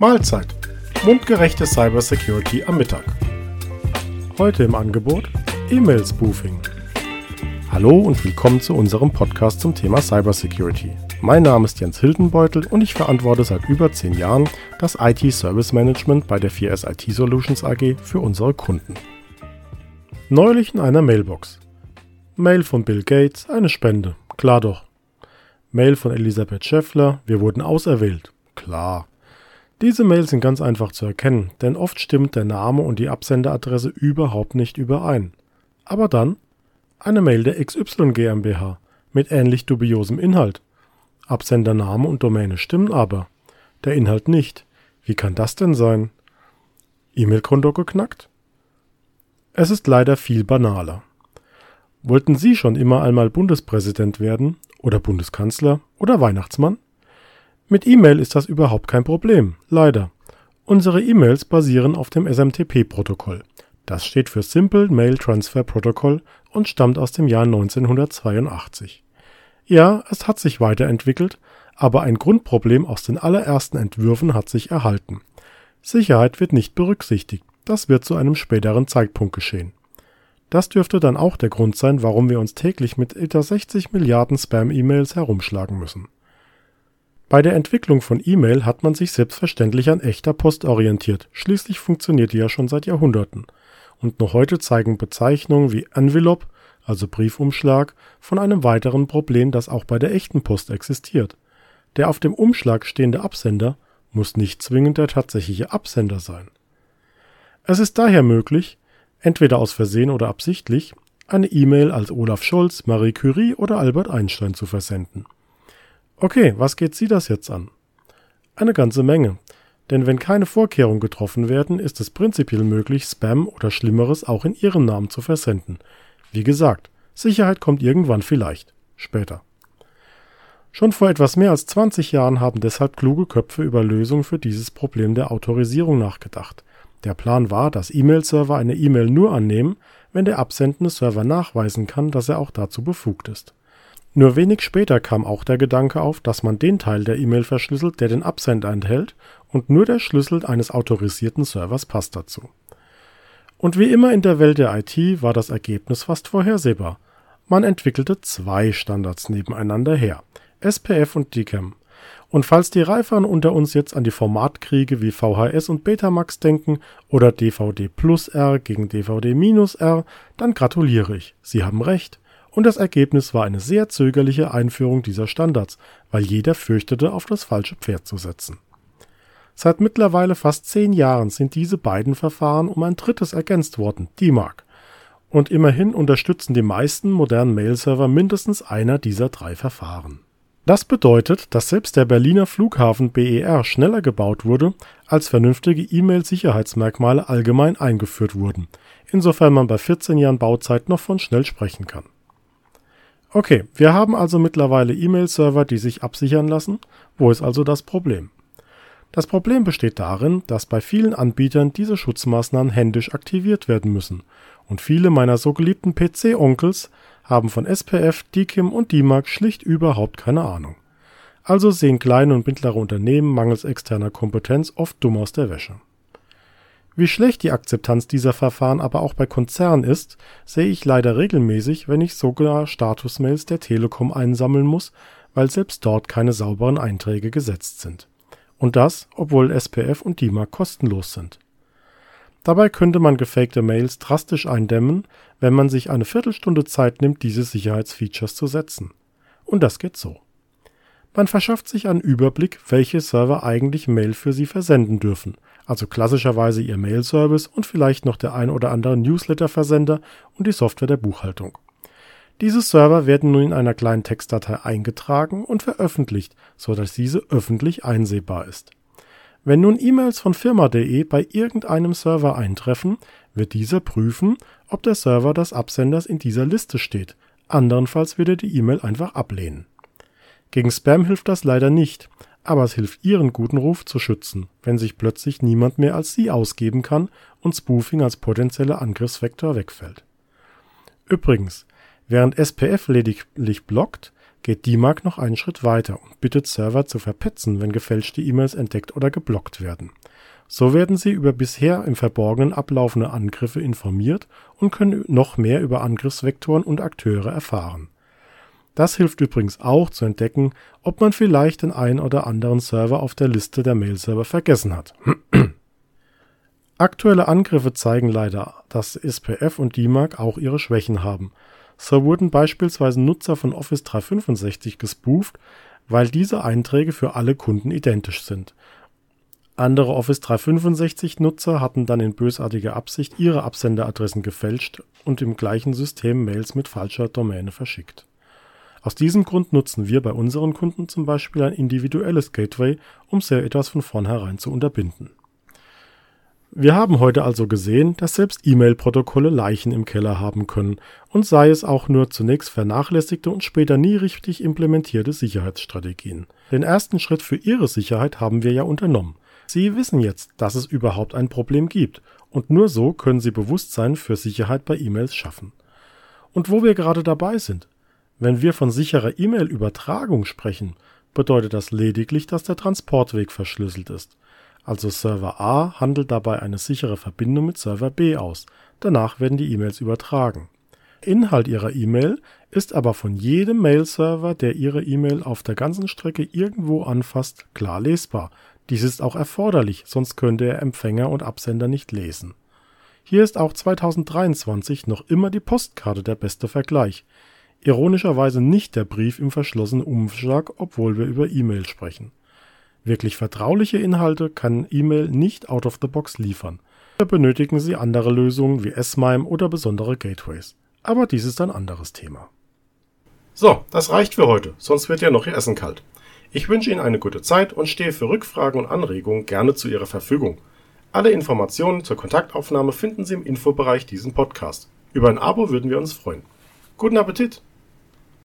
Mahlzeit. Mundgerechte Cybersecurity am Mittag. Heute im Angebot E-Mail Spoofing. Hallo und willkommen zu unserem Podcast zum Thema Cybersecurity. Mein Name ist Jens Hildenbeutel und ich verantworte seit über 10 Jahren das IT Service Management bei der 4S IT Solutions AG für unsere Kunden. Neulich in einer Mailbox. Mail von Bill Gates, eine Spende. Klar doch. Mail von Elisabeth Scheffler, wir wurden auserwählt. Klar. Diese Mails sind ganz einfach zu erkennen, denn oft stimmt der Name und die Absenderadresse überhaupt nicht überein. Aber dann eine Mail der XY GmbH mit ähnlich dubiosem Inhalt. Absendername und Domäne stimmen aber, der Inhalt nicht. Wie kann das denn sein? E-Mail-Konto geknackt? Es ist leider viel banaler. Wollten Sie schon immer einmal Bundespräsident werden oder Bundeskanzler oder Weihnachtsmann? Mit E-Mail ist das überhaupt kein Problem, leider. Unsere E-Mails basieren auf dem SMTP-Protokoll. Das steht für Simple Mail Transfer Protocol und stammt aus dem Jahr 1982. Ja, es hat sich weiterentwickelt, aber ein Grundproblem aus den allerersten Entwürfen hat sich erhalten. Sicherheit wird nicht berücksichtigt, das wird zu einem späteren Zeitpunkt geschehen. Das dürfte dann auch der Grund sein, warum wir uns täglich mit etwa 60 Milliarden Spam-E-Mails herumschlagen müssen. Bei der Entwicklung von E-Mail hat man sich selbstverständlich an echter Post orientiert, schließlich funktioniert die ja schon seit Jahrhunderten. Und noch heute zeigen Bezeichnungen wie Envelope, also Briefumschlag, von einem weiteren Problem, das auch bei der echten Post existiert. Der auf dem Umschlag stehende Absender muss nicht zwingend der tatsächliche Absender sein. Es ist daher möglich, entweder aus Versehen oder absichtlich, eine E-Mail als Olaf Scholz, Marie Curie oder Albert Einstein zu versenden. Okay, was geht Sie das jetzt an? Eine ganze Menge. Denn wenn keine Vorkehrungen getroffen werden, ist es prinzipiell möglich, Spam oder Schlimmeres auch in Ihrem Namen zu versenden. Wie gesagt, Sicherheit kommt irgendwann vielleicht. Später. Schon vor etwas mehr als 20 Jahren haben deshalb kluge Köpfe über Lösungen für dieses Problem der Autorisierung nachgedacht. Der Plan war, dass E-Mail-Server eine E-Mail nur annehmen, wenn der absendende Server nachweisen kann, dass er auch dazu befugt ist. Nur wenig später kam auch der Gedanke auf, dass man den Teil der E-Mail verschlüsselt, der den Absender enthält, und nur der Schlüssel eines autorisierten Servers passt dazu. Und wie immer in der Welt der IT war das Ergebnis fast vorhersehbar. Man entwickelte zwei Standards nebeneinander her, SPF und DKIM. Und falls die Reiferen unter uns jetzt an die Formatkriege wie VHS und Betamax denken oder DVD plus R gegen DVD minus R, dann gratuliere ich. Sie haben recht und das Ergebnis war eine sehr zögerliche Einführung dieser Standards, weil jeder fürchtete, auf das falsche Pferd zu setzen. Seit mittlerweile fast zehn Jahren sind diese beiden Verfahren um ein drittes ergänzt worden, DMARC. Und immerhin unterstützen die meisten modernen Mail-Server mindestens einer dieser drei Verfahren. Das bedeutet, dass selbst der Berliner Flughafen BER schneller gebaut wurde, als vernünftige E-Mail-Sicherheitsmerkmale allgemein eingeführt wurden, insofern man bei 14 Jahren Bauzeit noch von schnell sprechen kann. Okay, wir haben also mittlerweile E-Mail-Server, die sich absichern lassen. Wo ist also das Problem? Das Problem besteht darin, dass bei vielen Anbietern diese Schutzmaßnahmen händisch aktiviert werden müssen. Und viele meiner so geliebten PC-Onkels haben von SPF, DKIM und DMARC schlicht überhaupt keine Ahnung. Also sehen kleine und mittlere Unternehmen mangels externer Kompetenz oft dumm aus der Wäsche. Wie schlecht die Akzeptanz dieser Verfahren aber auch bei Konzernen ist, sehe ich leider regelmäßig, wenn ich sogar Statusmails der Telekom einsammeln muss, weil selbst dort keine sauberen Einträge gesetzt sind. Und das, obwohl SPF und DIMARC kostenlos sind. Dabei könnte man gefakte Mails drastisch eindämmen, wenn man sich eine Viertelstunde Zeit nimmt, diese Sicherheitsfeatures zu setzen. Und das geht so. Man verschafft sich einen Überblick, welche Server eigentlich Mail für Sie versenden dürfen also klassischerweise Ihr Mail-Service und vielleicht noch der ein oder andere Newsletter-Versender und die Software der Buchhaltung. Diese Server werden nun in einer kleinen Textdatei eingetragen und veröffentlicht, so dass diese öffentlich einsehbar ist. Wenn nun E-Mails von firma.de bei irgendeinem Server eintreffen, wird dieser prüfen, ob der Server des Absenders in dieser Liste steht. Andernfalls wird er die E-Mail einfach ablehnen. Gegen Spam hilft das leider nicht, aber es hilft Ihren guten Ruf zu schützen, wenn sich plötzlich niemand mehr als Sie ausgeben kann und Spoofing als potenzieller Angriffsvektor wegfällt. Übrigens, während SPF lediglich blockt, geht DMARC noch einen Schritt weiter und bittet Server zu verpetzen, wenn gefälschte E-Mails entdeckt oder geblockt werden. So werden sie über bisher im Verborgenen ablaufende Angriffe informiert und können noch mehr über Angriffsvektoren und Akteure erfahren. Das hilft übrigens auch zu entdecken, ob man vielleicht den einen oder anderen Server auf der Liste der Mail-Server vergessen hat. Aktuelle Angriffe zeigen leider, dass SPF und DMARC auch ihre Schwächen haben. So wurden beispielsweise Nutzer von Office 365 gespooft, weil diese Einträge für alle Kunden identisch sind andere Office 365-Nutzer hatten dann in bösartiger Absicht ihre Absenderadressen gefälscht und im gleichen System Mails mit falscher Domäne verschickt. Aus diesem Grund nutzen wir bei unseren Kunden zum Beispiel ein individuelles Gateway, um so etwas von vornherein zu unterbinden. Wir haben heute also gesehen, dass selbst E-Mail-Protokolle Leichen im Keller haben können und sei es auch nur zunächst vernachlässigte und später nie richtig implementierte Sicherheitsstrategien. Den ersten Schritt für Ihre Sicherheit haben wir ja unternommen. Sie wissen jetzt, dass es überhaupt ein Problem gibt und nur so können Sie Bewusstsein für Sicherheit bei E-Mails schaffen. Und wo wir gerade dabei sind, wenn wir von sicherer E-Mail-Übertragung sprechen, bedeutet das lediglich, dass der Transportweg verschlüsselt ist. Also Server A handelt dabei eine sichere Verbindung mit Server B aus. Danach werden die E-Mails übertragen. Inhalt Ihrer E-Mail ist aber von jedem Mail-Server, der Ihre E-Mail auf der ganzen Strecke irgendwo anfasst, klar lesbar. Dies ist auch erforderlich, sonst könnte er Empfänger und Absender nicht lesen. Hier ist auch 2023 noch immer die Postkarte der beste Vergleich. Ironischerweise nicht der Brief im verschlossenen Umschlag, obwohl wir über E-Mail sprechen. Wirklich vertrauliche Inhalte kann E-Mail nicht out of the box liefern. Da benötigen Sie andere Lösungen wie S-MIME oder besondere Gateways. Aber dies ist ein anderes Thema. So, das reicht für heute, sonst wird ja noch Ihr Essen kalt. Ich wünsche Ihnen eine gute Zeit und stehe für Rückfragen und Anregungen gerne zu Ihrer Verfügung. Alle Informationen zur Kontaktaufnahme finden Sie im Infobereich diesen Podcast. Über ein Abo würden wir uns freuen. Guten Appetit!